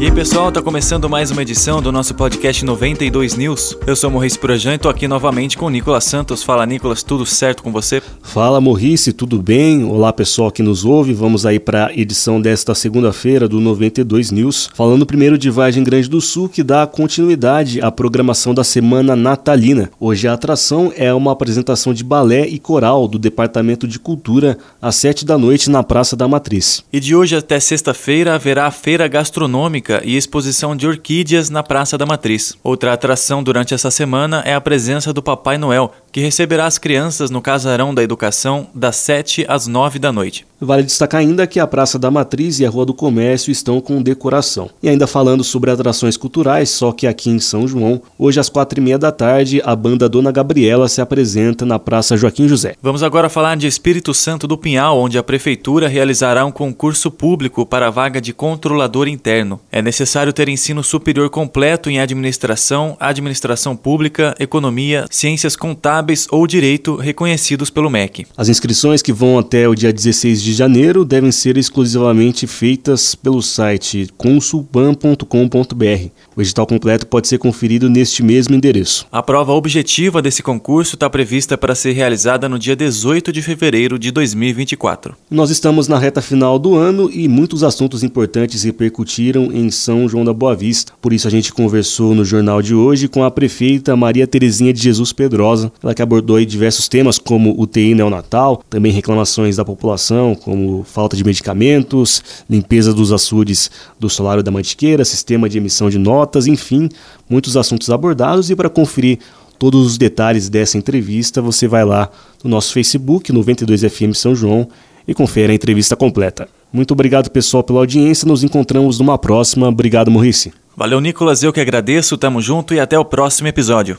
E aí pessoal, tá começando mais uma edição do nosso podcast 92 News. Eu sou Morris Projan e tô aqui novamente com o Nicolas Santos. Fala Nicolas, tudo certo com você? Fala Morrice, tudo bem? Olá pessoal que nos ouve, vamos aí para a edição desta segunda-feira do 92 News. Falando primeiro de Vargem Grande do Sul, que dá continuidade à programação da Semana Natalina. Hoje a atração é uma apresentação de balé e coral do Departamento de Cultura às 7 da noite na Praça da Matriz. E de hoje até sexta-feira haverá a feira gastronômica e exposição de orquídeas na Praça da Matriz. Outra atração durante essa semana é a presença do Papai Noel, que receberá as crianças no Casarão da Educação das 7 às 9 da noite. Vale destacar ainda que a Praça da Matriz e a Rua do Comércio estão com decoração. E ainda falando sobre atrações culturais, só que aqui em São João, hoje às quatro e meia da tarde, a banda Dona Gabriela se apresenta na Praça Joaquim José. Vamos agora falar de Espírito Santo do Pinhal, onde a Prefeitura realizará um concurso público para a vaga de controlador interno. É necessário ter ensino superior completo em administração, administração pública, economia, ciências contábeis ou direito reconhecidos pelo MEC. As inscrições que vão até o dia 16 de de janeiro devem ser exclusivamente feitas pelo site consulban.com.br. O edital completo pode ser conferido neste mesmo endereço. A prova objetiva desse concurso está prevista para ser realizada no dia 18 de fevereiro de 2024. Nós estamos na reta final do ano e muitos assuntos importantes repercutiram em São João da Boa Vista. Por isso a gente conversou no jornal de hoje com a prefeita Maria Terezinha de Jesus Pedrosa, ela que abordou diversos temas como UTI neonatal, também reclamações da população, como falta de medicamentos, limpeza dos açudes do solário da Mantiqueira, sistema de emissão de notas, enfim, muitos assuntos abordados. E para conferir todos os detalhes dessa entrevista, você vai lá no nosso Facebook, 92FM São João, e confere a entrevista completa. Muito obrigado, pessoal, pela audiência. Nos encontramos numa próxima. Obrigado, Maurice. Valeu, Nicolas. Eu que agradeço. Tamo junto e até o próximo episódio.